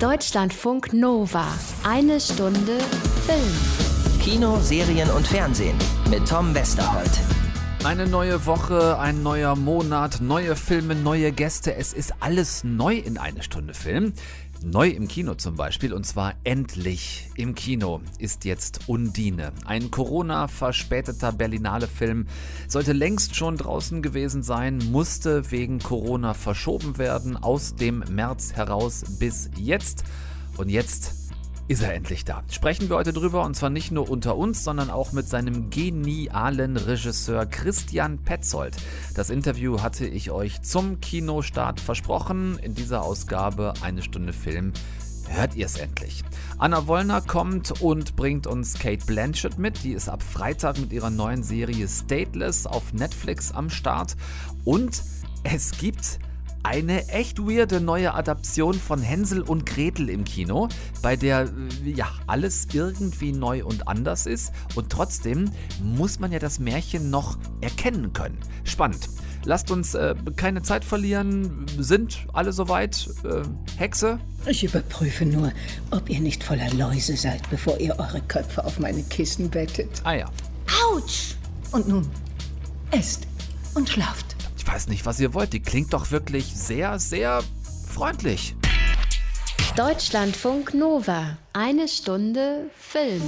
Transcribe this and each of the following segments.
Deutschlandfunk Nova. Eine Stunde Film. Kino, Serien und Fernsehen mit Tom Westerholt. Eine neue Woche, ein neuer Monat, neue Filme, neue Gäste. Es ist alles neu in eine Stunde Film. Neu im Kino zum Beispiel, und zwar endlich im Kino, ist jetzt Undine. Ein Corona-verspäteter Berlinale-Film. Sollte längst schon draußen gewesen sein, musste wegen Corona verschoben werden, aus dem März heraus bis jetzt. Und jetzt ist er endlich da. Sprechen wir heute drüber und zwar nicht nur unter uns, sondern auch mit seinem genialen Regisseur Christian Petzold. Das Interview hatte ich euch zum Kinostart versprochen. In dieser Ausgabe eine Stunde Film hört ihr es endlich. Anna Wollner kommt und bringt uns Kate Blanchett mit. Die ist ab Freitag mit ihrer neuen Serie Stateless auf Netflix am Start. Und es gibt eine echt weirde neue Adaption von Hänsel und Gretel im Kino, bei der äh, ja alles irgendwie neu und anders ist und trotzdem muss man ja das Märchen noch erkennen können. Spannend. Lasst uns äh, keine Zeit verlieren. Sind alle soweit? Äh, Hexe? Ich überprüfe nur, ob ihr nicht voller Läuse seid, bevor ihr eure Köpfe auf meine Kissen bettet. Ah ja. Autsch! Und nun, esst und schlaft. Ich weiß nicht, was ihr wollt. Die klingt doch wirklich sehr, sehr freundlich. Deutschlandfunk Nova. Eine Stunde Film.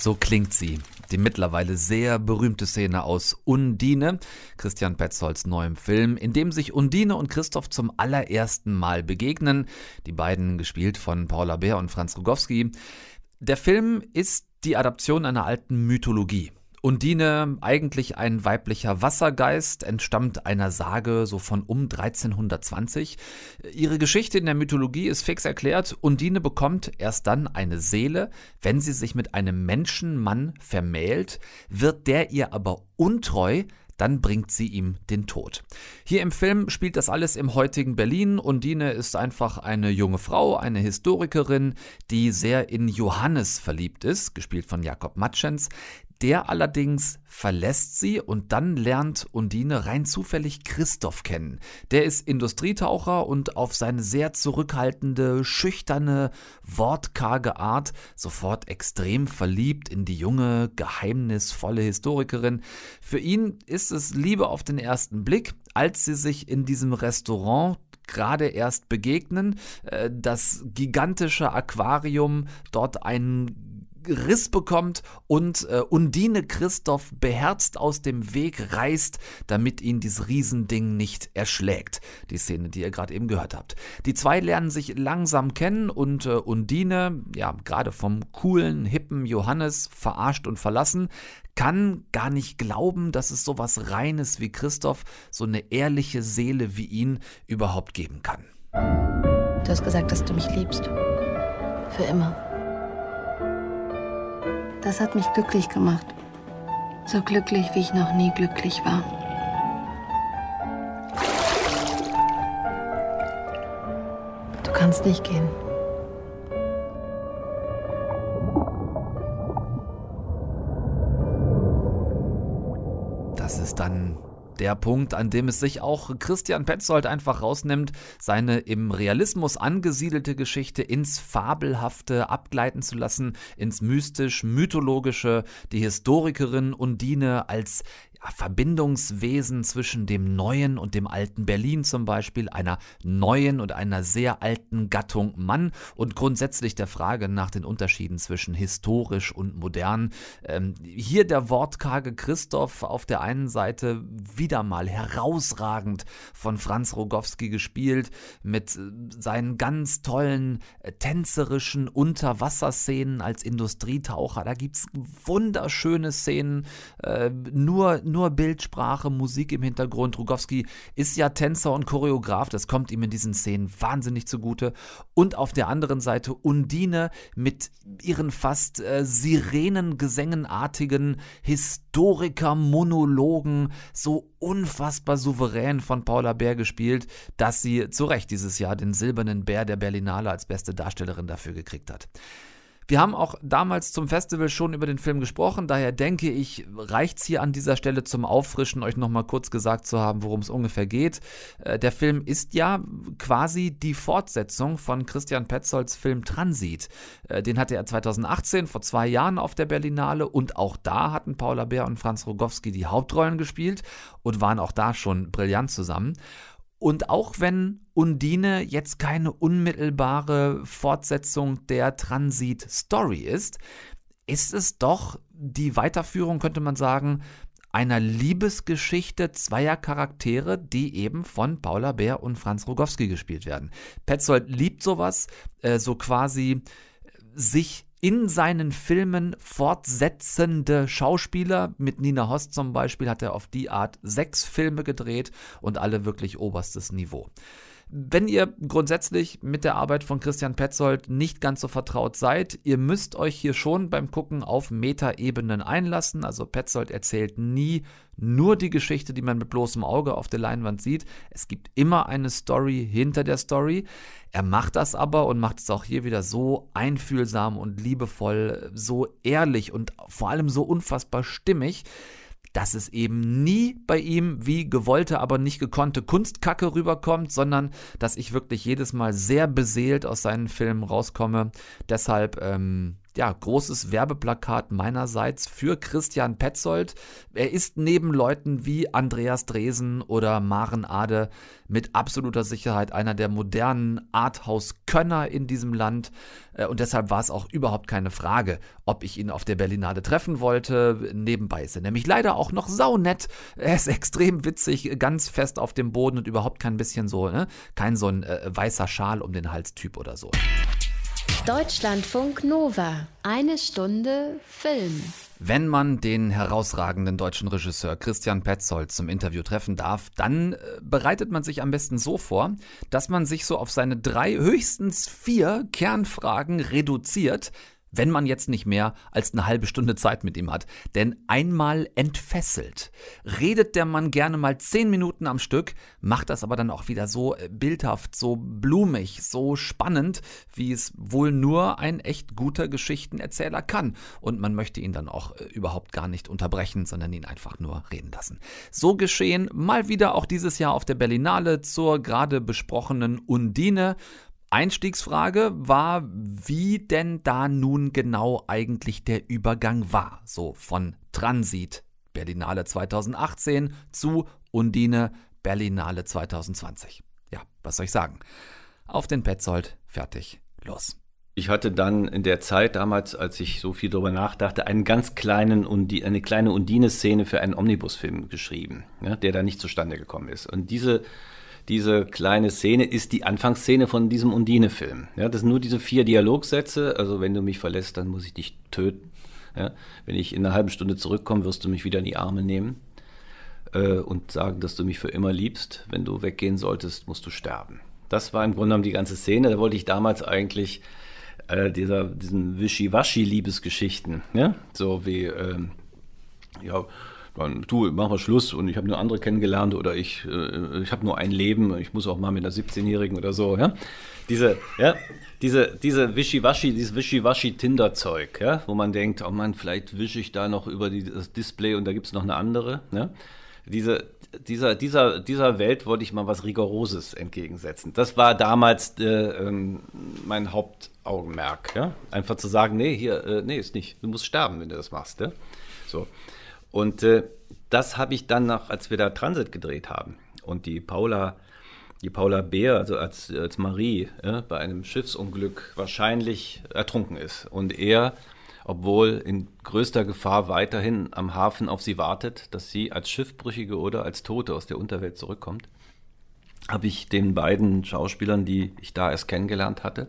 So klingt sie. Die mittlerweile sehr berühmte Szene aus Undine, Christian Petzolds neuem Film, in dem sich Undine und Christoph zum allerersten Mal begegnen. Die beiden gespielt von Paula Bär und Franz Rogowski. Der Film ist die Adaption einer alten Mythologie. Undine, eigentlich ein weiblicher Wassergeist, entstammt einer Sage so von um 1320. Ihre Geschichte in der Mythologie ist fix erklärt. Undine bekommt erst dann eine Seele, wenn sie sich mit einem Menschenmann vermählt, wird der ihr aber untreu, dann bringt sie ihm den Tod. Hier im Film spielt das alles im heutigen Berlin. Undine ist einfach eine junge Frau, eine Historikerin, die sehr in Johannes verliebt ist, gespielt von Jakob Matschens. Der allerdings verlässt sie und dann lernt Undine rein zufällig Christoph kennen. Der ist Industrietaucher und auf seine sehr zurückhaltende, schüchterne, wortkarge Art sofort extrem verliebt in die junge, geheimnisvolle Historikerin. Für ihn ist es Liebe auf den ersten Blick, als sie sich in diesem Restaurant gerade erst begegnen. Äh, das gigantische Aquarium, dort ein Riss bekommt und äh, Undine Christoph beherzt aus dem Weg reißt, damit ihn dieses Riesending nicht erschlägt. Die Szene, die ihr gerade eben gehört habt. Die zwei lernen sich langsam kennen und äh, Undine, ja, gerade vom coolen, hippen Johannes verarscht und verlassen, kann gar nicht glauben, dass es so was Reines wie Christoph, so eine ehrliche Seele wie ihn überhaupt geben kann. Du hast gesagt, dass du mich liebst. Für immer. Das hat mich glücklich gemacht. So glücklich, wie ich noch nie glücklich war. Du kannst nicht gehen. Das ist dann der Punkt, an dem es sich auch Christian Petzold einfach rausnimmt, seine im Realismus angesiedelte Geschichte ins Fabelhafte abgleiten zu lassen, ins mystisch-mythologische, die Historikerin Undine als Verbindungswesen zwischen dem neuen und dem alten Berlin zum Beispiel, einer neuen und einer sehr alten Gattung Mann und grundsätzlich der Frage nach den Unterschieden zwischen historisch und modern. Ähm, hier der wortkarge Christoph auf der einen Seite wieder mal herausragend von Franz Rogowski gespielt mit äh, seinen ganz tollen äh, tänzerischen Unterwasserszenen als Industrietaucher. Da gibt es wunderschöne Szenen, äh, nur nur Bildsprache, Musik im Hintergrund. Rugowski ist ja Tänzer und Choreograf, das kommt ihm in diesen Szenen wahnsinnig zugute. Und auf der anderen Seite Undine mit ihren fast äh, Sirenengesängenartigen Historiker-Monologen, so unfassbar souverän von Paula Bär gespielt, dass sie zu Recht dieses Jahr den Silbernen Bär der Berlinale als beste Darstellerin dafür gekriegt hat. Wir haben auch damals zum Festival schon über den Film gesprochen, daher denke ich, reicht es hier an dieser Stelle zum Auffrischen, euch nochmal kurz gesagt zu haben, worum es ungefähr geht. Äh, der Film ist ja quasi die Fortsetzung von Christian Petzolds Film Transit. Äh, den hatte er 2018, vor zwei Jahren auf der Berlinale und auch da hatten Paula Bär und Franz Rogowski die Hauptrollen gespielt und waren auch da schon brillant zusammen. Und auch wenn Undine jetzt keine unmittelbare Fortsetzung der Transit-Story ist, ist es doch die Weiterführung, könnte man sagen, einer Liebesgeschichte zweier Charaktere, die eben von Paula Bär und Franz Rogowski gespielt werden. Petzold liebt sowas, äh, so quasi sich in seinen Filmen fortsetzende Schauspieler. Mit Nina Host zum Beispiel hat er auf die Art sechs Filme gedreht und alle wirklich oberstes Niveau. Wenn ihr grundsätzlich mit der Arbeit von Christian Petzold nicht ganz so vertraut seid, ihr müsst euch hier schon beim Gucken auf Metaebenen einlassen. Also Petzold erzählt nie nur die Geschichte, die man mit bloßem Auge auf der Leinwand sieht. Es gibt immer eine Story hinter der Story. Er macht das aber und macht es auch hier wieder so einfühlsam und liebevoll, so ehrlich und vor allem so unfassbar stimmig, dass es eben nie bei ihm wie gewollte, aber nicht gekonnte Kunstkacke rüberkommt, sondern dass ich wirklich jedes Mal sehr beseelt aus seinen Filmen rauskomme. Deshalb ähm, ja, großes Werbeplakat meinerseits für Christian Petzold. Er ist neben Leuten wie Andreas Dresen oder Maren Ade mit absoluter Sicherheit einer der modernen Arthouse-Könner in diesem Land. Äh, und deshalb war es auch überhaupt keine Frage, ob ich ihn auf der Berlinade treffen wollte. Nebenbei ist er nämlich leider auch noch saunett. Er ist extrem witzig, ganz fest auf dem Boden und überhaupt kein bisschen so, ne? kein so ein äh, weißer Schal um den Hals Typ oder so. Deutschlandfunk Nova. Eine Stunde Film. Wenn man den herausragenden deutschen Regisseur Christian Petzold zum Interview treffen darf, dann äh, bereitet man sich am besten so vor, dass man sich so auf seine drei, höchstens vier Kernfragen reduziert, wenn man jetzt nicht mehr als eine halbe Stunde Zeit mit ihm hat. Denn einmal entfesselt, redet der Mann gerne mal zehn Minuten am Stück, macht das aber dann auch wieder so äh, bildhaft, so blumig, so spannend, wie es wohl nur ein echt guter Geschichtenerzähler kann. Und man möchte ihn dann auch äh, überhaupt gar nicht unterbrechen, sondern ihn einfach nur reden lassen. So geschehen mal wieder auch dieses Jahr auf der Berlinale zur gerade besprochenen Undine. Einstiegsfrage war, wie denn da nun genau eigentlich der Übergang war. So von Transit Berlinale 2018 zu Undine Berlinale 2020. Ja, was soll ich sagen? Auf den Petzold, fertig, los. Ich hatte dann in der Zeit damals, als ich so viel darüber nachdachte, einen ganz kleinen Undi eine kleine Undine-Szene für einen Omnibusfilm geschrieben, ja, der da nicht zustande gekommen ist. Und diese diese kleine Szene ist die Anfangsszene von diesem Undine-Film. Ja, das sind nur diese vier Dialogsätze. Also wenn du mich verlässt, dann muss ich dich töten. Ja, wenn ich in einer halben Stunde zurückkomme, wirst du mich wieder in die Arme nehmen äh, und sagen, dass du mich für immer liebst. Wenn du weggehen solltest, musst du sterben. Das war im Grunde genommen die ganze Szene. Da wollte ich damals eigentlich äh, dieser, diesen Wischiwaschi-Liebesgeschichten, ja? so wie, äh, ja, dann du, machen wir Schluss und ich habe nur andere kennengelernt oder ich, äh, ich habe nur ein Leben, ich muss auch mal mit einer 17-Jährigen oder so, ja. Diese, ja, diese, diese Wischiwaschi, dieses Wischiwaschi-Tinder-Zeug, ja, wo man denkt, oh Mann, vielleicht wische ich da noch über die, das Display und da gibt es noch eine andere, ja. Diese, dieser, dieser, dieser Welt wollte ich mal was Rigoroses entgegensetzen. Das war damals äh, ähm, mein Hauptaugenmerk, ja. Einfach zu sagen, nee, hier, äh, nee, ist nicht. Du musst sterben, wenn du das machst, ja. So. Und äh, das habe ich dann noch, als wir da Transit gedreht haben und die Paula, die Paula Bär, also als, als Marie, ja, bei einem Schiffsunglück wahrscheinlich ertrunken ist. Und er, obwohl in größter Gefahr weiterhin am Hafen auf sie wartet, dass sie als Schiffbrüchige oder als Tote aus der Unterwelt zurückkommt, habe ich den beiden Schauspielern, die ich da erst kennengelernt hatte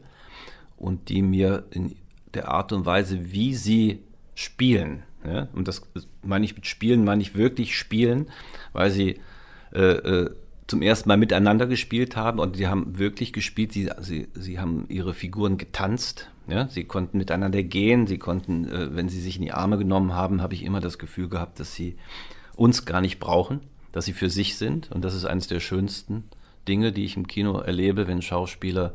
und die mir in der Art und Weise, wie sie spielen, Ja? Und das meine ich mit Spielen, meine ich wirklich Spielen, weil sie äh, äh, zum ersten Mal miteinander gespielt haben und sie haben wirklich gespielt, sie, sie, sie haben ihre Figuren getanzt, ja? sie konnten miteinander gehen, sie konnten, äh, wenn sie sich in die Arme genommen haben, habe ich immer das Gefühl gehabt, dass sie uns gar nicht brauchen, dass sie für sich sind und das ist eines der schönsten Dinge, die ich im Kino erlebe, wenn Schauspieler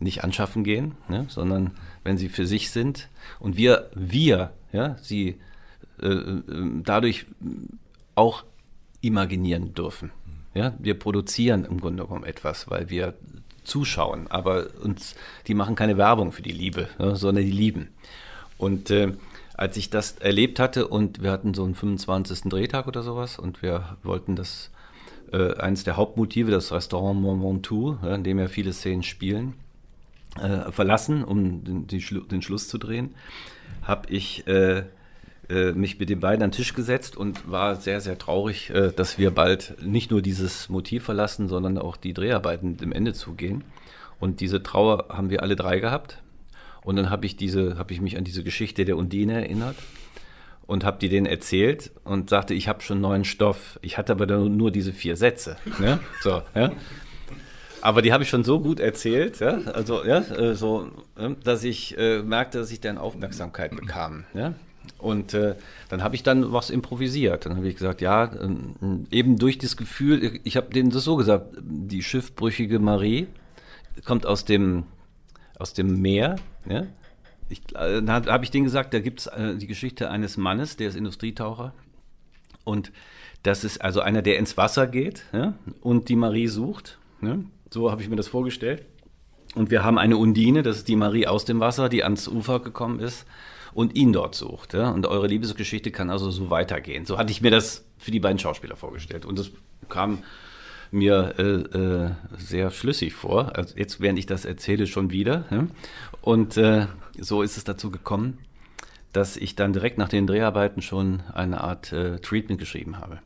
nicht anschaffen gehen, ne, sondern wenn sie für sich sind und wir, wir, ja, sie äh, äh, dadurch auch imaginieren dürfen. Ja, wir produzieren im Grunde genommen etwas, weil wir zuschauen, aber uns, die machen keine Werbung für die Liebe, ja, sondern die lieben. Und äh, als ich das erlebt hatte und wir hatten so einen 25. Drehtag oder sowas und wir wollten das, äh, eines der Hauptmotive, das Restaurant Mont Ventoux, ja, in dem ja viele Szenen spielen, äh, verlassen, um den, den, den, Schluss zu drehen, habe ich äh, äh, mich mit den beiden an den Tisch gesetzt und war sehr, sehr traurig, äh, dass wir bald nicht nur dieses Motiv verlassen, sondern auch die Dreharbeiten dem Ende zugehen. Und diese Trauer haben wir alle drei gehabt. Und dann habe ich habe ich mich an diese Geschichte der Undine erinnert und habe die denen erzählt und sagte, ich habe schon neuen Stoff. Ich hatte aber nur diese vier Sätze. Ne? So, ja? Aber die habe ich schon so gut erzählt, ja? also ja, äh, so, dass ich äh, merkte, dass ich dann Aufmerksamkeit bekam. Ja? Und äh, dann habe ich dann was improvisiert. Dann habe ich gesagt, ja, äh, eben durch das Gefühl, ich habe denen das so gesagt, die schiffbrüchige Marie kommt aus dem, aus dem Meer. Ja? Ich, äh, dann habe ich denen gesagt, da gibt es äh, die Geschichte eines Mannes, der ist Industrietaucher. Und das ist also einer, der ins Wasser geht ja? und die Marie sucht. Ja? So habe ich mir das vorgestellt. Und wir haben eine Undine, das ist die Marie aus dem Wasser, die ans Ufer gekommen ist und ihn dort sucht. Ja? Und eure Liebesgeschichte kann also so weitergehen. So hatte ich mir das für die beiden Schauspieler vorgestellt. Und das kam mir äh, äh, sehr schlüssig vor. Also jetzt, während ich das erzähle, schon wieder. Ja? Und äh, so ist es dazu gekommen, dass ich dann direkt nach den Dreharbeiten schon eine Art äh, Treatment geschrieben habe.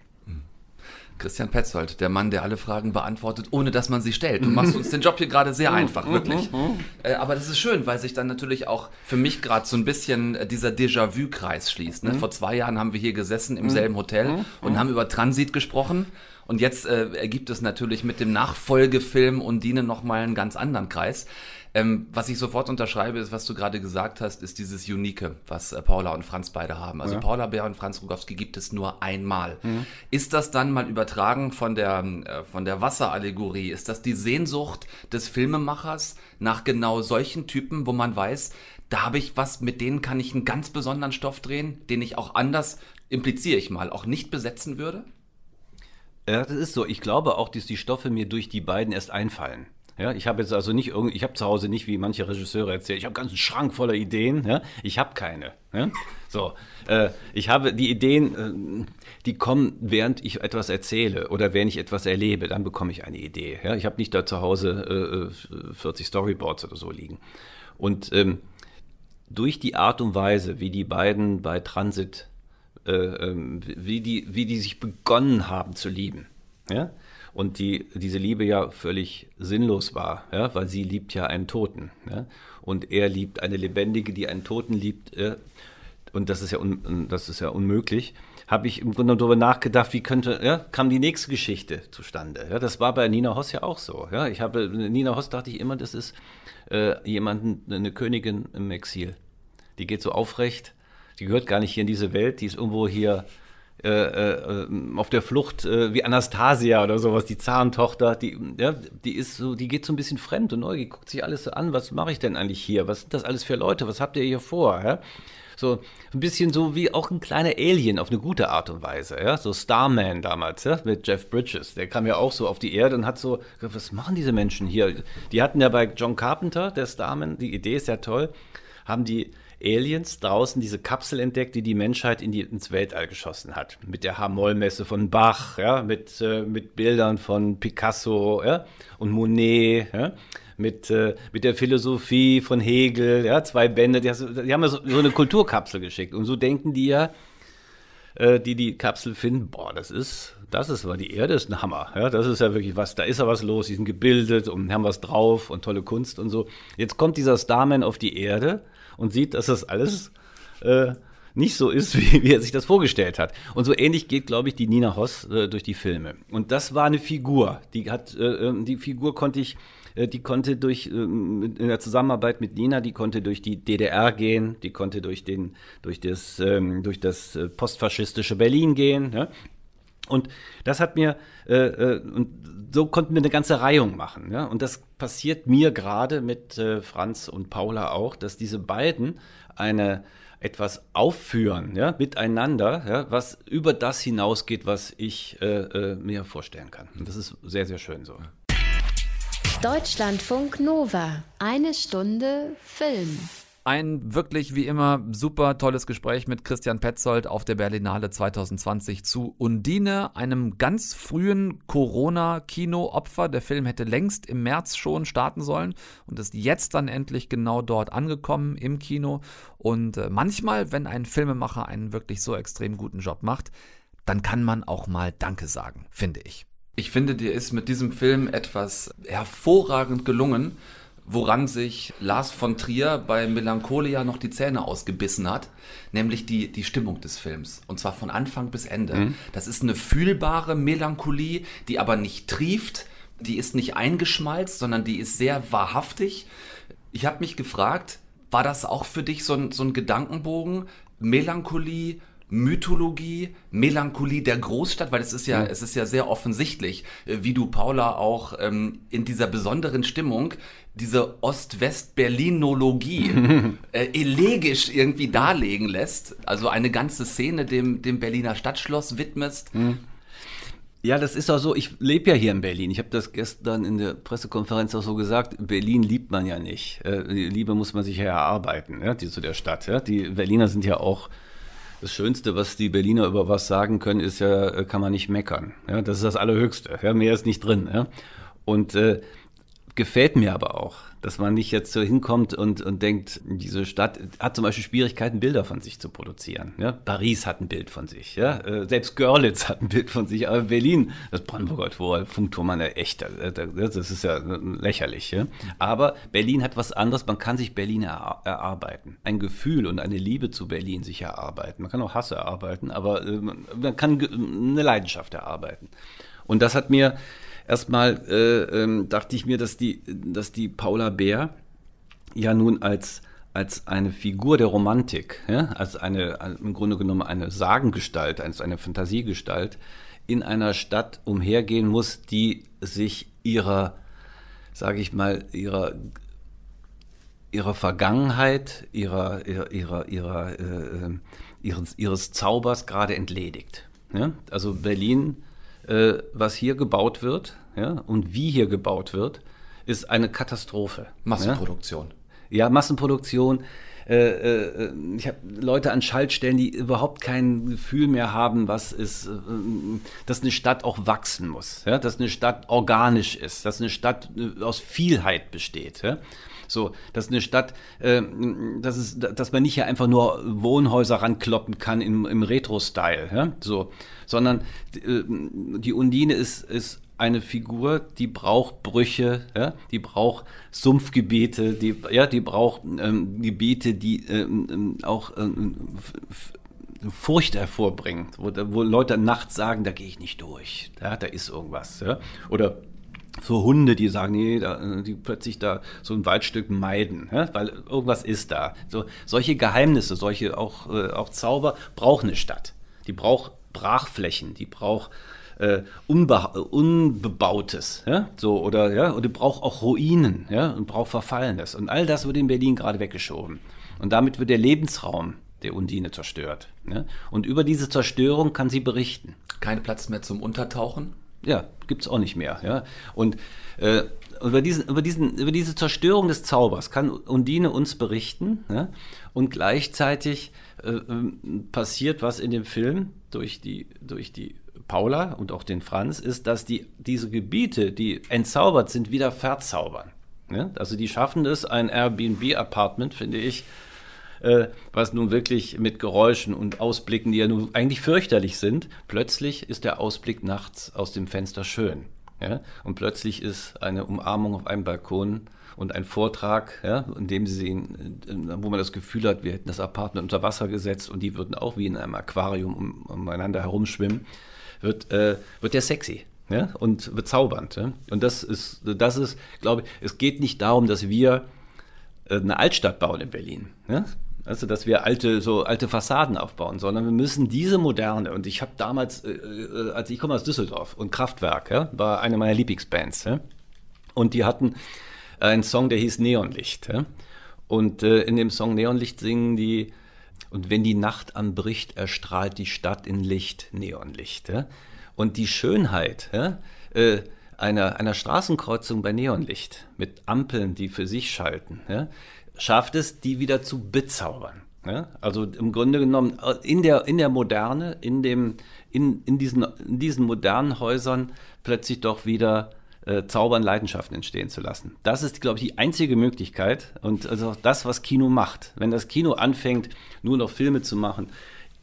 Christian Petzold, der Mann, der alle Fragen beantwortet, ohne dass man sie stellt. Du machst uns den Job hier gerade sehr einfach, wirklich. Äh, aber das ist schön, weil sich dann natürlich auch für mich gerade so ein bisschen äh, dieser Déjà-vu-Kreis schließt. Ne? Vor zwei Jahren haben wir hier gesessen im selben Hotel und haben über Transit gesprochen. Und jetzt äh, ergibt es natürlich mit dem Nachfolgefilm Undine nochmal einen ganz anderen Kreis. Ähm, was ich sofort unterschreibe, ist, was du gerade gesagt hast, ist dieses Unique, was äh, Paula und Franz beide haben. Also ja. Paula Bär und Franz Rogowski gibt es nur einmal. Mhm. Ist das dann mal übertragen von der, äh, von der Wasserallegorie? Ist das die Sehnsucht des Filmemachers nach genau solchen Typen, wo man weiß, da habe ich was, mit denen kann ich einen ganz besonderen Stoff drehen, den ich auch anders, impliziere ich mal, auch nicht besetzen würde? Ja, das ist so. Ich glaube auch, dass die Stoffe mir durch die beiden erst einfallen. Ja, ich habe jetzt also nicht irgendwie, ich habe zu Hause nicht wie manche Regisseure erzählt, ich habe ganzen Schrank voller Ideen. Ja? Ich habe keine. Ja? So, äh, ich habe die Ideen, äh, die kommen, während ich etwas erzähle oder wenn ich etwas erlebe, dann bekomme ich eine Idee. Ja? Ich habe nicht da zu Hause äh, 40 Storyboards oder so liegen. Und ähm, durch die Art und Weise, wie die beiden bei Transit, äh, ähm, wie, die, wie die sich begonnen haben zu lieben, ja? Und die, diese Liebe ja völlig sinnlos war, ja, weil sie liebt ja einen Toten. Ja, und er liebt eine Lebendige, die einen Toten liebt. Ja, und das ist ja, un, das ist ja unmöglich. Habe ich im Grunde darüber nachgedacht, wie könnte, ja, kam die nächste Geschichte zustande. Ja, das war bei Nina Hoss ja auch so. Ja, ich habe, Nina Hoss dachte ich immer, das ist äh, jemanden, eine Königin im Exil. Die geht so aufrecht, die gehört gar nicht hier in diese Welt, die ist irgendwo hier äh, äh, auf der Flucht äh, wie Anastasia oder sowas, die Zarentochter, die, ja, die ist so, die geht so ein bisschen fremd und neugierig, guckt sich alles so an, was mache ich denn eigentlich hier? Was sind das alles für Leute? Was habt ihr hier vor? Ja? So ein bisschen so wie auch ein kleiner Alien auf eine gute Art und Weise, ja, so Starman damals, ja, mit Jeff Bridges, der kam ja auch so auf die Erde und hat so, was machen diese Menschen hier? Die hatten ja bei John Carpenter, der Starman, die Idee ist ja toll, haben die Aliens draußen diese Kapsel entdeckt, die die Menschheit in die, ins Weltall geschossen hat. Mit der H-Moll-Messe von Bach, ja, mit, äh, mit Bildern von Picasso ja, und Monet, ja, mit, äh, mit der Philosophie von Hegel, ja, zwei Bände. Die, die haben so, so, eine Kulturkapsel geschickt. Und so denken die ja, äh, die die Kapsel finden, boah, das ist, das ist, weil die Erde ist ein Hammer. Ja, das ist ja wirklich was, da ist ja was los, die sind gebildet und haben was drauf und tolle Kunst und so. Jetzt kommt dieser Starman auf die Erde und sieht, dass das alles äh, nicht so ist, wie, wie, er sich das vorgestellt hat. Und so ähnlich geht, glaube ich, die Nina Hoss äh, durch die Filme. Und das war eine Figur. Die hat, äh, ähm, die Figur konnte ich, äh, die konnte durch äh, in der Zusammenarbeit mit Nina, die konnte durch die DDR gehen, die konnte durch den, durch das, ähm, durch das äh, postfaschistische Berlin gehen. Ja? Und das hat mir, äh, äh, und so konnten wir eine ganze Reihung machen. Ja? Und das passiert mir gerade mit äh, Franz und Paula auch, dass diese beiden eine etwas aufführen, ja, miteinander, ja, was über das hinausgeht, was ich äh, äh, mir vorstellen kann. Und das ist sehr, sehr schön so. Deutschlandfunk Nova. Eine Stunde Film. Ein wirklich wie immer super tolles Gespräch mit Christian Petzold auf der Berlinale 2020 zu Undine, einem ganz frühen Corona-Kino-Opfer. Der Film hätte längst im März schon starten sollen und ist jetzt dann endlich genau dort angekommen im Kino. Und äh, manchmal, wenn ein Filmemacher einen wirklich so extrem guten Job macht, dann kann man auch mal Danke sagen, finde ich. Ich finde, dir ist mit diesem Film etwas hervorragend gelungen woran sich Lars von Trier bei Melancholia noch die Zähne ausgebissen hat, nämlich die, die Stimmung des Films. Und zwar von Anfang bis Ende. Mhm. Das ist eine fühlbare Melancholie, die aber nicht trieft, die ist nicht eingeschmalzt, sondern die ist sehr wahrhaftig. Ich habe mich gefragt, war das auch für dich so ein, so ein Gedankenbogen? Melancholie, Mythologie, Melancholie der Großstadt, weil es ist ja, mhm. es ist ja sehr offensichtlich, äh, wie du Paula auch ähm, in dieser besonderen Stimmung diese Ost-West-Berlinologie äh, elegisch irgendwie darlegen lässt. Also eine ganze Szene dem, dem Berliner Stadtschloss widmest. Mhm. Ja, das ist auch so. Ich lebe ja hier in Berlin. Ich habe das gestern in der Pressekonferenz auch so gesagt. Berlin liebt man ja nicht. Äh, Liebe muss man sich ja erarbeiten, ja, die, zu der Stadt. Ja. Die Berliner sind ja auch das Schönste, was die Berliner über was sagen können, ist ja, äh, kann man nicht meckern. Ja, das ist das Allerhöchste. Ja, mehr ist nicht drin. Ja. Und äh, gefällt mir aber auch, dass man nicht jetzt so hinkommt und, und denkt, diese Stadt hat zum Beispiel Schwierigkeiten, Bilder von sich zu produzieren. Ja? Paris hat ein Bild von sich, ja? Äh, selbst Görlitz hat ein Bild von sich, aber Berlin, das Brandenburger Tor, Funkturm, eine echte, das ist ja lächerlich. Ja? Aber Berlin hat was anderes, man kann sich Berlin erarbeiten. Ein Gefühl und eine Liebe zu Berlin sich erarbeiten. Man kann auch Hass erarbeiten, aber äh, man kann eine Leidenschaft erarbeiten. Und das hat mir Erstmal äh, ähm, dachte ich mir, dass die, dass die Paula Bär ja nun als, als eine Figur der Romantik, ja, als eine, im Grunde genommen eine Sagengestalt, als eine Fantasiegestalt in einer Stadt umhergehen muss, die sich ihrer, sage ich mal, ihrer ihrer Vergangenheit, ihrer, ihrer, ihrer äh, ihres, ihres Zaubers gerade entledigt. Ja? Also Berlin äh, was hier gebaut wird ja, und wie hier gebaut wird, ist eine Katastrophe. Massenproduktion. Ja, ja Massenproduktion. Äh, äh, ich habe Leute an Schaltstellen, die überhaupt kein Gefühl mehr haben, was ist, äh, dass eine Stadt auch wachsen muss, ja? dass eine Stadt organisch ist, dass eine Stadt aus Vielheit besteht. Ja? So, dass eine Stadt, äh, dass, es, dass man nicht hier einfach nur Wohnhäuser rankloppen kann im, im Retro-Style, ja? so, sondern äh, die Undine ist, ist eine Figur, die braucht Brüche, ja? die braucht Sumpfgebiete, die, ja, die braucht ähm, Gebiete, die ähm, auch ähm, Furcht hervorbringen, wo, wo Leute nachts sagen, da gehe ich nicht durch, ja, da ist irgendwas. Ja? Oder so Hunde, die sagen, nee, da, die plötzlich da so ein Waldstück meiden, ja, weil irgendwas ist da. So, solche Geheimnisse, solche auch, äh, auch Zauber braucht eine Stadt. Die braucht Brachflächen, die braucht äh, Unbebautes, ja, so, oder, ja, und die braucht auch Ruinen, ja, und braucht Verfallenes. Und all das wird in Berlin gerade weggeschoben. Und damit wird der Lebensraum der Undine zerstört. Ja? Und über diese Zerstörung kann sie berichten. Kein Platz mehr zum Untertauchen? ja, gibt es auch nicht mehr. Ja? Und äh, über, diesen, über, diesen, über diese Zerstörung des Zaubers kann Undine uns berichten. Ja? Und gleichzeitig äh, ähm, passiert was in dem Film durch die, durch die Paula und auch den Franz, ist, dass die, diese Gebiete, die entzaubert sind, wieder verzaubern. Ja? Also die schaffen es, ein Airbnb-Apartment, finde ich, äh, was nun wirklich mit Geräuschen und Ausblicken, die ja nun eigentlich fürchterlich sind, plötzlich ist der Ausblick nachts aus dem Fenster schön. Ja? Und plötzlich ist eine Umarmung auf einem Balkon und ein Vortrag, ja, in dem sie sehen, wo man das Gefühl hat, wir hätten das Apartment unter Wasser gesetzt und die würden auch wie in einem Aquarium um, umeinander herumschwimmen, wird, äh, wird der sexy. Ja, und bezaubernd. Ja? Und das ist, das ist, glaube ich, es geht nicht darum, dass wir äh, eine Altstadt bauen in Berlin. Ja? Also, dass wir alte, so alte Fassaden aufbauen, sondern wir müssen diese moderne, und ich habe damals, äh, äh, als ich komme aus Düsseldorf und Kraftwerk, ja, war eine meiner Lieblingsbands, ja, und die hatten einen Song, der hieß Neonlicht. Ja, und äh, in dem Song Neonlicht singen die, und wenn die Nacht anbricht, erstrahlt die Stadt in Licht, Neonlicht. Ja? Und die Schönheit ja, äh, einer, einer Straßenkreuzung bei Neonlicht mit Ampeln, die für sich schalten, ja, schafft es, die wieder zu bezaubern. Ja? Also im Grunde genommen äh, in der, in der Moderne, in, dem, in, in, diesen, in diesen modernen Häusern plötzlich doch wieder äh, Zaubern, Leidenschaften entstehen zu lassen. Das ist, glaube ich, die einzige Möglichkeit und also das, was Kino macht. Wenn das Kino anfängt, nur noch Filme zu machen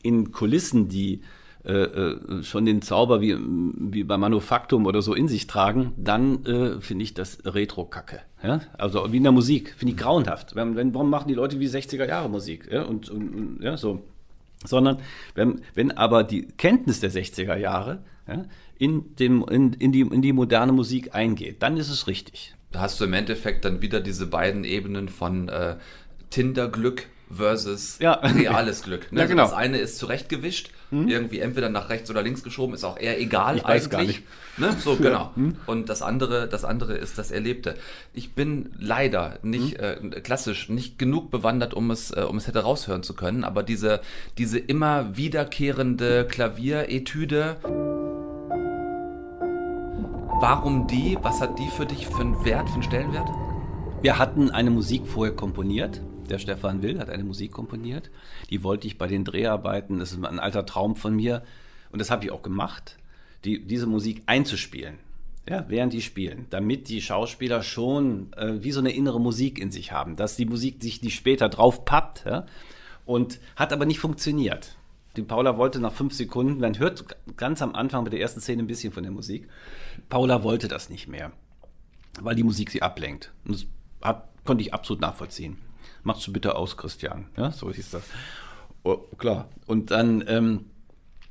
in Kulissen, die äh, äh, schon den Zauber wie, wie bei Manufaktum oder so in sich tragen, dann äh, finde ich das Retro-Kacke. Ja? Also wie in der Musik, finde ich grauenhaft. Wenn, wenn, warum machen die Leute wie 60er Jahre Musik? Ja? Und, und, ja, so. Sondern wenn, wenn aber die Kenntnis der 60er Jahre ja, in, dem, in, in, die, in die moderne Musik eingeht, dann ist es richtig. Da hast du im Endeffekt dann wieder diese beiden Ebenen von äh, Tinderglück versus ja. reales Glück. Ne? Ja, genau. Das eine ist zurechtgewischt, hm? irgendwie entweder nach rechts oder links geschoben, ist auch eher egal ich eigentlich. Gar nicht. Ne? So, genau. Hm? Und das andere, das andere ist das Erlebte. Ich bin leider nicht hm? äh, klassisch, nicht genug bewandert, um es, äh, um es hätte raushören zu können, aber diese, diese immer wiederkehrende Klavieretüde. Warum die? Was hat die für dich für einen Wert, für einen Stellenwert? Wir hatten eine Musik vorher komponiert der Stefan Will hat eine Musik komponiert. Die wollte ich bei den Dreharbeiten, das ist ein alter Traum von mir. Und das habe ich auch gemacht, die, diese Musik einzuspielen. Ja, während die spielen, damit die Schauspieler schon äh, wie so eine innere Musik in sich haben, dass die Musik sich die später drauf pappt. Ja? Und hat aber nicht funktioniert. Die Paula wollte nach fünf Sekunden, man hört ganz am Anfang bei der ersten Szene ein bisschen von der Musik. Paula wollte das nicht mehr, weil die Musik sie ablenkt. Und das hat, konnte ich absolut nachvollziehen machst du bitte aus, Christian. Ja, so hieß das. Oh, klar. Und dann ähm,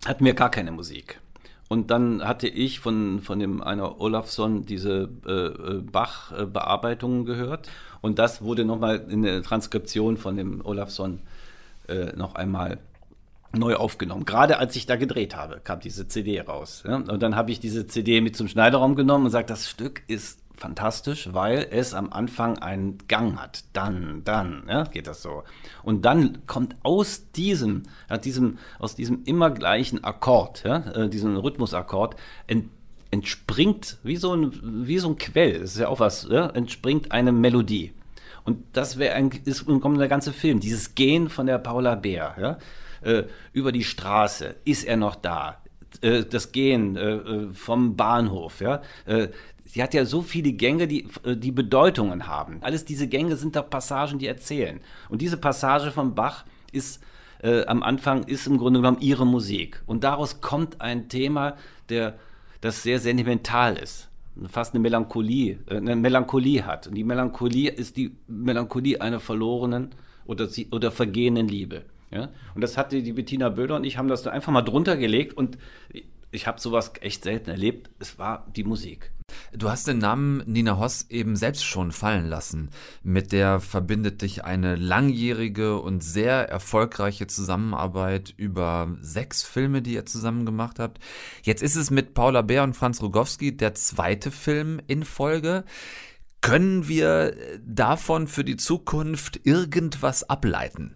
hatten wir gar keine Musik. Und dann hatte ich von, von dem einer Olafsson diese äh, äh Bach-Bearbeitungen gehört. Und das wurde nochmal in der Transkription von dem Olafsson äh, noch einmal neu aufgenommen. Gerade als ich da gedreht habe, kam diese CD raus. Ja? Und dann habe ich diese CD mit zum Schneiderraum genommen und gesagt, das Stück ist fantastisch, weil es am Anfang einen Gang hat. Dann, dann, ja, geht das so. Und dann kommt aus diesem, ja, diesem, aus diesem immer gleichen Akkord, ja, äh, diesem Rhythmusakkord, ent, entspringt wie so ein, wie so ein Quell, das ist ja auch was, ja, entspringt eine Melodie. Und das wäre ein, ist Grunde der ganze Film, dieses Gehen von der Paula Bär, ja, äh, über die Straße, ist er noch da? Äh, das Gehen äh, äh, vom Bahnhof, ja, sie hat ja so viele Gänge, die, äh, die Bedeutungen haben. Alles diese Gänge sind doch Passagen, die erzählen. Und diese Passage von Bach ist äh, am Anfang ist im Grunde genommen ihre Musik. Und daraus kommt ein Thema, der, das sehr sentimental ist. Fast eine Melancholie, äh, eine Melancholie hat. Und die Melancholie ist die Melancholie einer verlorenen oder, oder vergehenden Liebe. Ja? Und das hatte die Bettina Böder und ich haben das da einfach mal drunter gelegt und ich habe sowas echt selten erlebt. Es war die Musik. Du hast den Namen Nina Hoss eben selbst schon fallen lassen. Mit der verbindet dich eine langjährige und sehr erfolgreiche Zusammenarbeit über sechs Filme, die ihr zusammen gemacht habt. Jetzt ist es mit Paula Bär und Franz Rogowski der zweite Film in Folge. Können wir davon für die Zukunft irgendwas ableiten?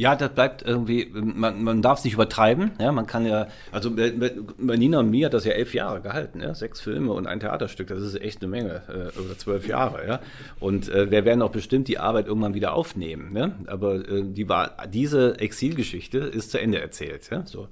Ja, das bleibt irgendwie, man, man darf es nicht übertreiben. Ja, man kann ja, also bei, bei Nina und mir hat das ja elf Jahre gehalten, ja, sechs Filme und ein Theaterstück, das ist echt eine Menge, äh, oder zwölf Jahre, ja. Und äh, wir werden auch bestimmt die Arbeit irgendwann wieder aufnehmen, ne? Aber äh, die war, diese Exilgeschichte ist zu Ende erzählt, ja. So.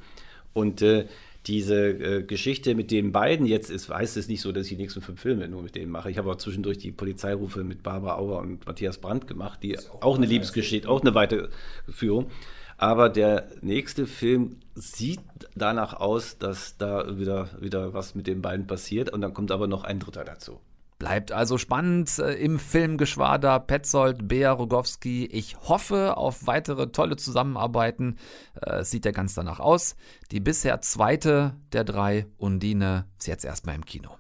Und äh, diese äh, Geschichte mit den beiden jetzt ist, weiß es nicht so, dass ich die nächsten fünf Filme nur mit denen mache. Ich habe auch zwischendurch die Polizeirufe mit Barbara Auer und Matthias Brandt gemacht, die auch, auch eine Liebesgeschichte, auch eine Weiterführung. Aber der nächste Film sieht danach aus, dass da wieder, wieder was mit den beiden passiert. Und dann kommt aber noch ein dritter dazu. Bleibt also spannend äh, im Filmgeschwader Petzold, Bea Rogowski. Ich hoffe auf weitere tolle Zusammenarbeiten. Äh, sieht ja ganz danach aus. Die bisher zweite der drei, Undine, ist jetzt erstmal im Kino.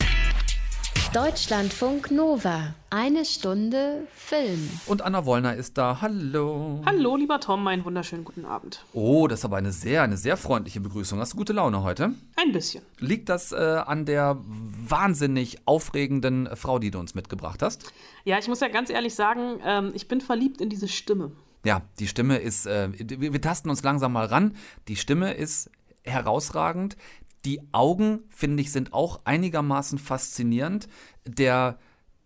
Deutschlandfunk Nova. Eine Stunde Film. Und Anna Wollner ist da. Hallo. Hallo, lieber Tom, einen wunderschönen guten Abend. Oh, das ist aber eine sehr, eine sehr freundliche Begrüßung. Hast du gute Laune heute? Ein bisschen. Liegt das äh, an der wahnsinnig aufregenden Frau, die du uns mitgebracht hast? Ja, ich muss ja ganz ehrlich sagen, ähm, ich bin verliebt in diese Stimme. Ja, die Stimme ist, äh, wir, wir tasten uns langsam mal ran. Die Stimme ist herausragend. Die Augen, finde ich, sind auch einigermaßen faszinierend. Der,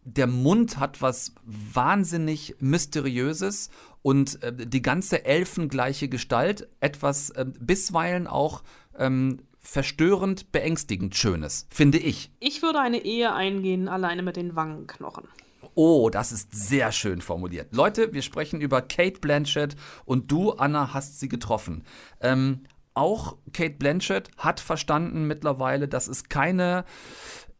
der Mund hat was wahnsinnig Mysteriöses und äh, die ganze elfengleiche Gestalt etwas äh, bisweilen auch ähm, verstörend, beängstigend Schönes, finde ich. Ich würde eine Ehe eingehen, alleine mit den Wangenknochen. Oh, das ist sehr schön formuliert. Leute, wir sprechen über Kate Blanchett und du, Anna, hast sie getroffen. Ähm, auch Kate Blanchett hat verstanden mittlerweile, dass es keine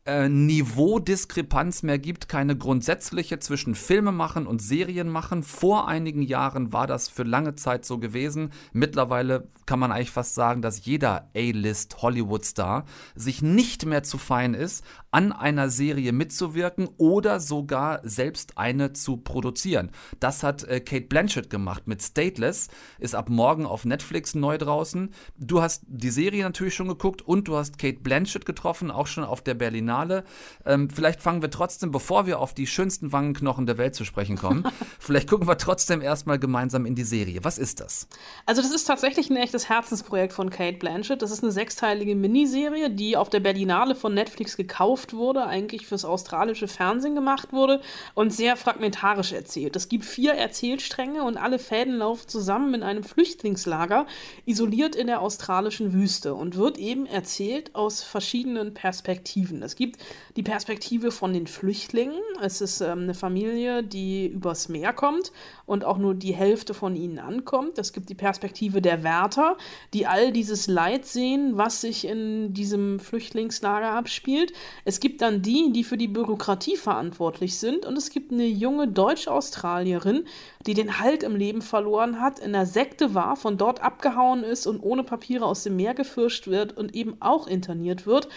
äh, Niveaudiskrepanz mehr gibt, keine grundsätzliche zwischen Filmemachen und Serienmachen. Vor einigen Jahren war das für lange Zeit so gewesen. Mittlerweile kann man eigentlich fast sagen, dass jeder A-List Hollywood-Star sich nicht mehr zu fein ist, an einer Serie mitzuwirken oder sogar selbst eine zu produzieren. Das hat äh, Kate Blanchett gemacht mit Stateless, ist ab morgen auf Netflix neu draußen. Du hast die Serie natürlich schon geguckt und du hast Kate Blanchett getroffen, auch schon auf der Berlinale. Ähm, vielleicht fangen wir trotzdem, bevor wir auf die schönsten Wangenknochen der Welt zu sprechen kommen, vielleicht gucken wir trotzdem erstmal gemeinsam in die Serie. Was ist das? Also das ist tatsächlich ein echtes Herzensprojekt von Kate Blanchett. Das ist eine sechsteilige Miniserie, die auf der Berlinale von Netflix gekauft wurde, eigentlich fürs australische Fernsehen gemacht wurde und sehr fragmentarisch erzählt. Es gibt vier Erzählstränge und alle Fäden laufen zusammen in einem Flüchtlingslager, isoliert in der australischen Wüste und wird eben erzählt aus verschiedenen Perspektiven. Es gibt die Perspektive von den Flüchtlingen. Es ist ähm, eine Familie, die übers Meer kommt und auch nur die Hälfte von ihnen ankommt. Es gibt die Perspektive der Wärter, die all dieses Leid sehen, was sich in diesem Flüchtlingslager abspielt. Es gibt dann die, die für die Bürokratie verantwortlich sind und es gibt eine junge Deutsch-Australierin, die den Halt im Leben verloren hat, in der Sekte war, von dort abgehauen ist und ohne Papiere aus dem Meer gefischt wird und eben auch interniert wird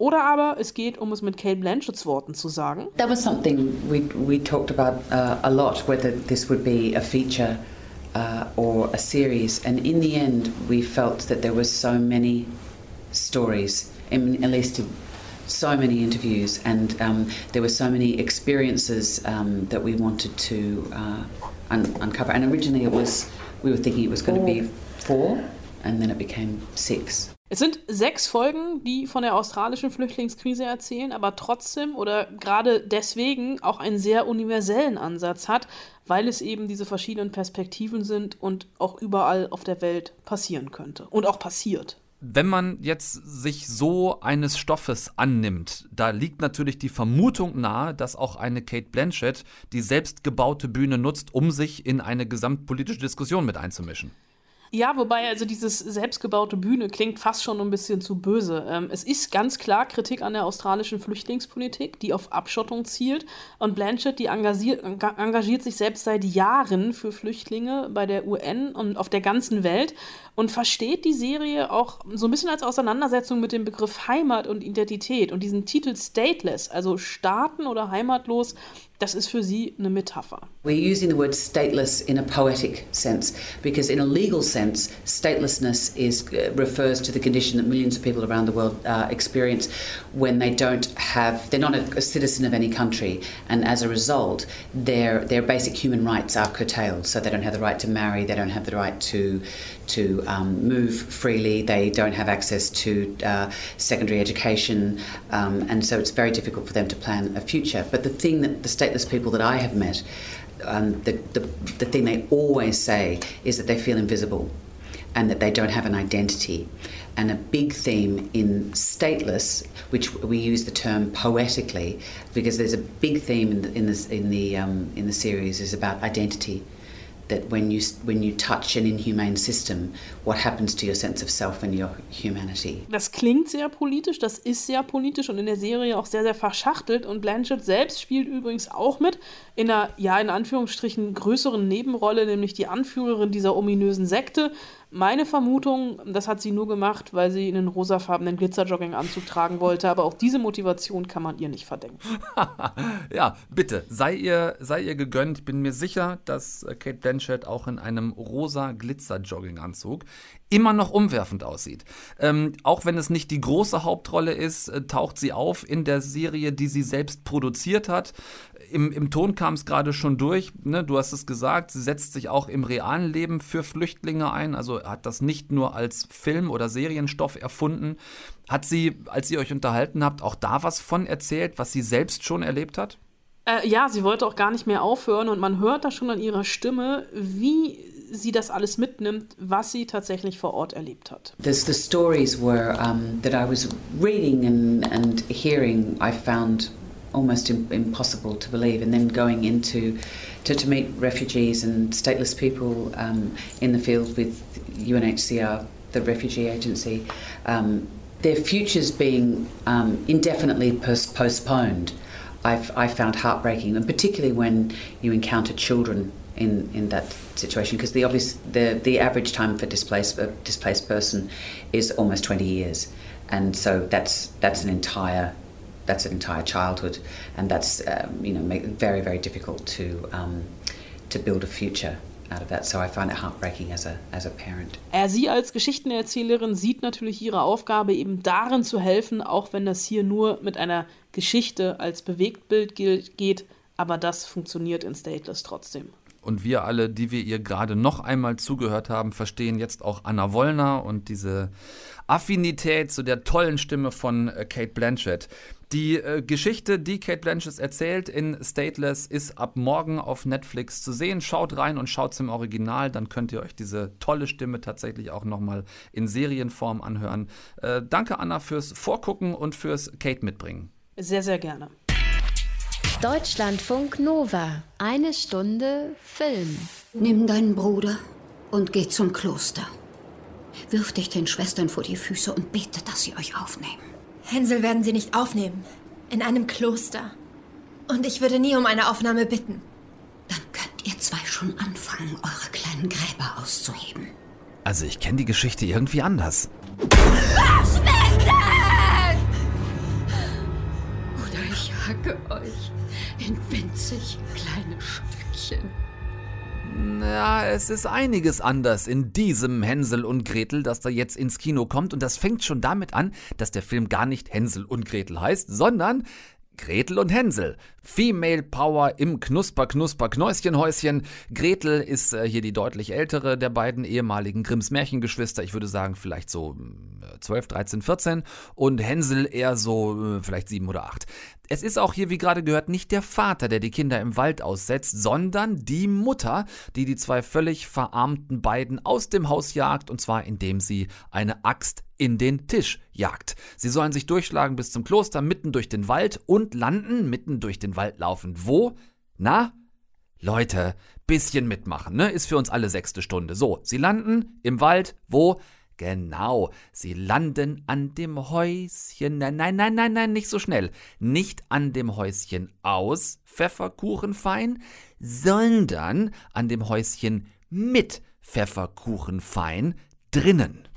oder aber es geht, um es mit Kate Blanchetts Worten zu sagen. That was something we, we talked about uh, a lot, whether this would be a feature uh, or a series. And in the end, we felt that there were so many stories, in, at least so many interviews, and um, there were so many experiences um, that we wanted to uh, un uncover. And originally, it was we were thinking it was going to be four, and then it became six. Es sind sechs Folgen, die von der australischen Flüchtlingskrise erzählen, aber trotzdem oder gerade deswegen auch einen sehr universellen Ansatz hat, weil es eben diese verschiedenen Perspektiven sind und auch überall auf der Welt passieren könnte und auch passiert. Wenn man jetzt sich so eines Stoffes annimmt, da liegt natürlich die Vermutung nahe, dass auch eine Kate Blanchett die selbstgebaute Bühne nutzt, um sich in eine gesamtpolitische Diskussion mit einzumischen. Ja, wobei also dieses selbstgebaute Bühne klingt fast schon ein bisschen zu böse. Ähm, es ist ganz klar Kritik an der australischen Flüchtlingspolitik, die auf Abschottung zielt. Und Blanchett, die engagiert, engagiert sich selbst seit Jahren für Flüchtlinge bei der UN und auf der ganzen Welt und versteht die Serie auch so ein bisschen als Auseinandersetzung mit dem Begriff Heimat und Identität. Und diesen Titel Stateless, also Staaten oder heimatlos, das ist für sie eine Metapher. We're using the word stateless in a poetic sense because in a legal sense statelessness is uh, refers to the condition that millions of people around the world uh, experience when they don't have they're not a, a, citizen of any country and as a result their their basic human rights are curtailed so they don't have the right to marry they don't have the right to to um, move freely. They don't have access to uh, secondary education, um, and so it's very difficult for them to plan a future. But the thing that the stateless people that I have met, um, the, the, the thing they always say is that they feel invisible and that they don't have an identity. And a big theme in stateless, which we use the term poetically, because there's a big theme in the, in, this, in the, um, in the series, is about identity that when you when you touch an inhumane system, what happens to your sense of self and your humanity. Das klingt sehr politisch, das ist sehr politisch und in der Serie auch sehr, sehr verschachtelt. Und Blanchett selbst spielt übrigens auch mit in einer, ja, in Anführungsstrichen größeren Nebenrolle, nämlich die Anführerin dieser ominösen Sekte. Meine Vermutung, das hat sie nur gemacht, weil sie einen rosafarbenen Glitzerjogginganzug tragen wollte, aber auch diese Motivation kann man ihr nicht verdenken. ja, bitte, sei ihr, sei ihr gegönnt. Bin mir sicher, dass äh, Kate Blanchett auch in einem rosa Glitzerjogginganzug immer noch umwerfend aussieht. Ähm, auch wenn es nicht die große Hauptrolle ist, äh, taucht sie auf in der Serie, die sie selbst produziert hat im, im Ton kam es gerade schon durch, ne? du hast es gesagt, sie setzt sich auch im realen Leben für Flüchtlinge ein, also hat das nicht nur als Film- oder Serienstoff erfunden. Hat sie, als ihr euch unterhalten habt, auch da was von erzählt, was sie selbst schon erlebt hat? Äh, ja, sie wollte auch gar nicht mehr aufhören und man hört da schon an ihrer Stimme, wie sie das alles mitnimmt, was sie tatsächlich vor Ort erlebt hat. There's the stories where um, that I was reading and, and hearing, I found almost impossible to believe. And then going into to, to meet refugees and stateless people um, in the field with UNHCR, the refugee agency, um, their futures being um, indefinitely pos- postponed. I've, I found heartbreaking, and particularly when you encounter children in, in that situation, because the obvious the, the average time for displaced displaced person is almost 20 years, and so that's that's an entire that's an entire childhood, and that's um, you know make, very very difficult to um, to build a future. Out of that. So I find it heartbreaking as a, as a parent. Er, sie als Geschichtenerzählerin sieht natürlich ihre Aufgabe eben darin zu helfen, auch wenn das hier nur mit einer Geschichte als Bewegtbild geht, aber das funktioniert in Stateless trotzdem. Und wir alle, die wir ihr gerade noch einmal zugehört haben, verstehen jetzt auch Anna Wollner und diese Affinität zu der tollen Stimme von äh, Kate Blanchett. Die äh, Geschichte, die Kate Blanchett erzählt in Stateless, ist ab morgen auf Netflix zu sehen. Schaut rein und schaut im Original, dann könnt ihr euch diese tolle Stimme tatsächlich auch nochmal in Serienform anhören. Äh, danke, Anna, fürs Vorgucken und fürs Kate mitbringen. Sehr, sehr gerne. Deutschlandfunk Nova. Eine Stunde Film. Nimm deinen Bruder und geh zum Kloster. Wirf dich den Schwestern vor die Füße und bete, dass sie euch aufnehmen. Hänsel werden sie nicht aufnehmen. In einem Kloster. Und ich würde nie um eine Aufnahme bitten. Dann könnt ihr zwei schon anfangen, eure kleinen Gräber auszuheben. Also ich kenne die Geschichte irgendwie anders. Verschwindet! Oder ich hacke euch in winzig kleine Stückchen. Ja, es ist einiges anders in diesem Hänsel und Gretel, das da jetzt ins Kino kommt. Und das fängt schon damit an, dass der Film gar nicht Hänsel und Gretel heißt, sondern Gretel und Hänsel. Female Power im Knusper, Knusper, Knäuschenhäuschen. Gretel ist äh, hier die deutlich ältere der beiden ehemaligen Grimms Märchengeschwister. Ich würde sagen, vielleicht so äh, 12, 13, 14. Und Hänsel eher so äh, vielleicht 7 oder 8. Es ist auch hier, wie gerade gehört, nicht der Vater, der die Kinder im Wald aussetzt, sondern die Mutter, die die zwei völlig verarmten beiden aus dem Haus jagt, und zwar indem sie eine Axt in den Tisch jagt. Sie sollen sich durchschlagen bis zum Kloster, mitten durch den Wald und landen, mitten durch den Wald laufend. Wo? Na? Leute, bisschen mitmachen, ne? Ist für uns alle sechste Stunde. So, sie landen im Wald, wo? Genau, sie landen an dem Häuschen. Nein, nein, nein, nein, nein, nicht so schnell. Nicht an dem Häuschen aus Pfefferkuchenfein, sondern an dem Häuschen mit Pfefferkuchenfein drinnen.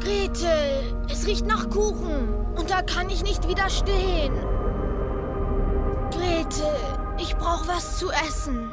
Gretel, es riecht nach Kuchen und da kann ich nicht widerstehen. Gretel, ich brauche was zu essen.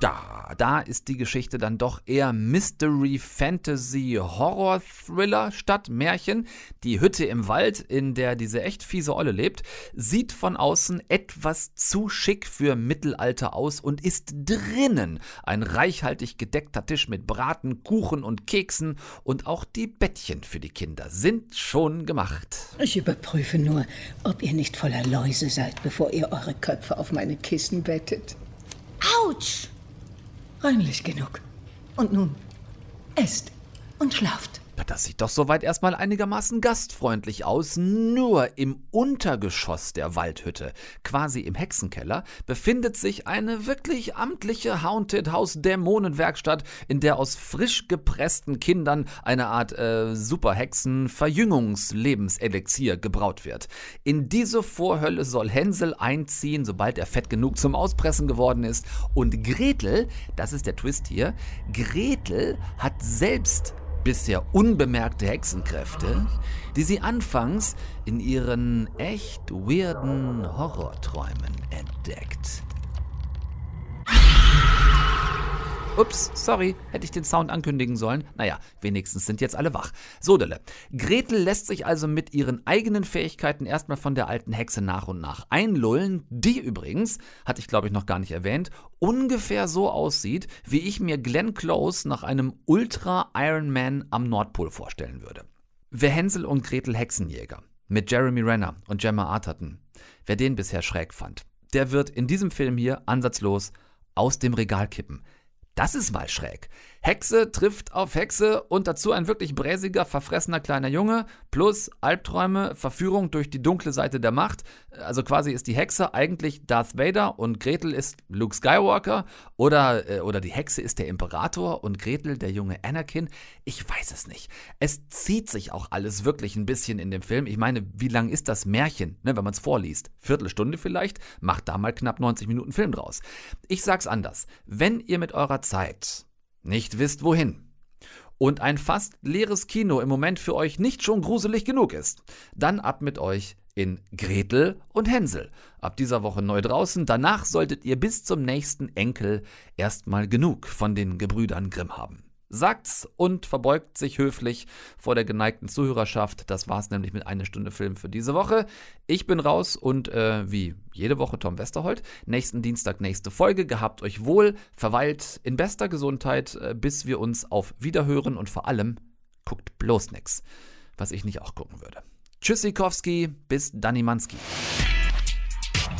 Da, da ist die Geschichte dann doch eher Mystery, Fantasy, Horror, Thriller statt Märchen. Die Hütte im Wald, in der diese echt fiese Olle lebt, sieht von außen etwas zu schick für Mittelalter aus und ist drinnen ein reichhaltig gedeckter Tisch mit Braten, Kuchen und Keksen und auch die Bettchen für die Kinder sind schon gemacht. Ich überprüfe nur, ob ihr nicht voller Läuse seid, bevor ihr eure Köpfe auf meine Kissen bettet. Autsch! Reinlich genug. Und nun, esst und schlaft. Das sieht doch soweit erstmal einigermaßen gastfreundlich aus. Nur im Untergeschoss der Waldhütte, quasi im Hexenkeller, befindet sich eine wirklich amtliche Haunted House Dämonenwerkstatt, in der aus frisch gepressten Kindern eine Art äh, Superhexen Verjüngungslebenselixier gebraut wird. In diese Vorhölle soll Hänsel einziehen, sobald er fett genug zum Auspressen geworden ist. Und Gretel, das ist der Twist hier, Gretel hat selbst bisher unbemerkte Hexenkräfte, die sie anfangs in ihren echt weirden Horrorträumen entdeckt. Ups, sorry, hätte ich den Sound ankündigen sollen. Naja, wenigstens sind jetzt alle wach. Sodele. Gretel lässt sich also mit ihren eigenen Fähigkeiten erstmal von der alten Hexe nach und nach einlullen, die übrigens, hatte ich glaube ich noch gar nicht erwähnt, ungefähr so aussieht, wie ich mir Glenn Close nach einem Ultra Iron Man am Nordpol vorstellen würde. Wer Hänsel und Gretel Hexenjäger mit Jeremy Renner und Gemma Arterton, wer den bisher schräg fand, der wird in diesem Film hier ansatzlos aus dem Regal kippen. Das ist mal schräg. Hexe trifft auf Hexe und dazu ein wirklich bräsiger, verfressener kleiner Junge plus Albträume, Verführung durch die dunkle Seite der Macht. Also quasi ist die Hexe eigentlich Darth Vader und Gretel ist Luke Skywalker oder, äh, oder die Hexe ist der Imperator und Gretel der junge Anakin. Ich weiß es nicht. Es zieht sich auch alles wirklich ein bisschen in dem Film. Ich meine, wie lang ist das Märchen, ne, wenn man es vorliest? Viertelstunde vielleicht? Macht da mal knapp 90 Minuten Film draus. Ich sag's anders. Wenn ihr mit eurer Zeit nicht wisst wohin und ein fast leeres Kino im Moment für euch nicht schon gruselig genug ist, dann ab mit euch in Gretel und Hänsel. Ab dieser Woche neu draußen. Danach solltet ihr bis zum nächsten Enkel erstmal genug von den Gebrüdern Grimm haben sagt's und verbeugt sich höflich vor der geneigten Zuhörerschaft. Das war's nämlich mit einer Stunde Film für diese Woche. Ich bin raus und äh, wie jede Woche Tom Westerholt. Nächsten Dienstag nächste Folge. Gehabt euch wohl, verweilt in bester Gesundheit, äh, bis wir uns auf Wiederhören und vor allem guckt bloß nix, was ich nicht auch gucken würde. Tschüssikowski, bis Danimanski.